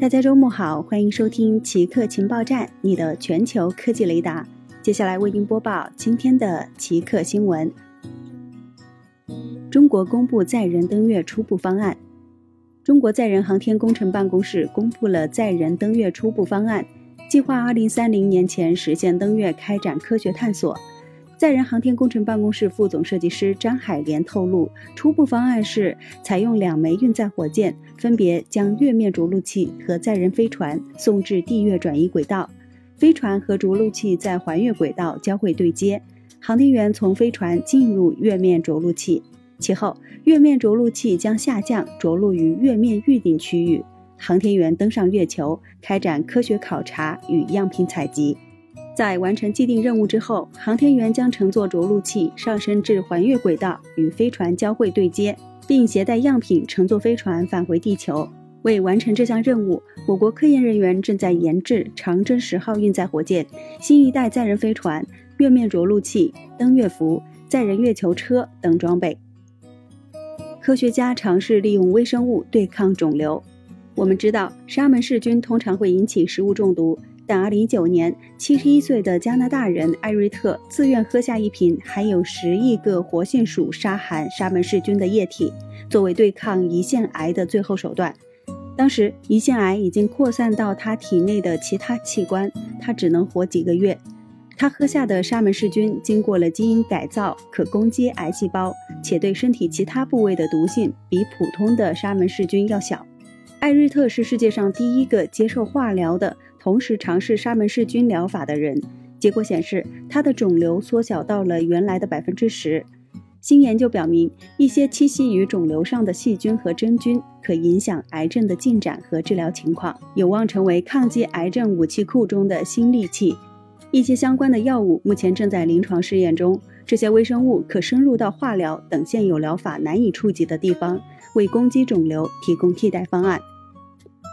大家周末好，欢迎收听奇客情报站，你的全球科技雷达。接下来为您播报今天的奇客新闻。中国公布载人登月初步方案。中国载人航天工程办公室公布了载人登月初步方案，计划二零三零年前实现登月，开展科学探索。载人航天工程办公室副总设计师张海莲透露，初步方案是采用两枚运载火箭，分别将月面着陆器和载人飞船送至地月转移轨道，飞船和着陆器在环月轨道交会对接，航天员从飞船进入月面着陆器，其后月面着陆器将下降着陆于月面预定区域，航天员登上月球，开展科学考察与样品采集。在完成既定任务之后，航天员将乘坐着陆器上升至环月轨道，与飞船交会对接，并携带样品乘坐飞船返回地球。为完成这项任务，我国科研人员正在研制长征十号运载火箭、新一代载人飞船、月面着陆器、登月服、载人月球车等装备。科学家尝试利用微生物对抗肿瘤。我们知道，沙门氏菌通常会引起食物中毒。但2019年，71岁的加拿大人艾瑞特自愿喝下一瓶含有十亿个活性鼠杀寒沙门氏菌的液体，作为对抗胰腺癌的最后手段。当时，胰腺癌已经扩散到他体内的其他器官，他只能活几个月。他喝下的沙门氏菌经过了基因改造，可攻击癌细胞，且对身体其他部位的毒性比普通的沙门氏菌要小。艾瑞特是世界上第一个接受化疗的。同时尝试沙门氏菌疗法的人，结果显示他的肿瘤缩小到了原来的百分之十。新研究表明，一些栖息于肿瘤上的细菌和真菌可影响癌症的进展和治疗情况，有望成为抗击癌症武器库中的新利器。一些相关的药物目前正在临床试验中，这些微生物可深入到化疗等现有疗法难以触及的地方，为攻击肿瘤提供替代方案。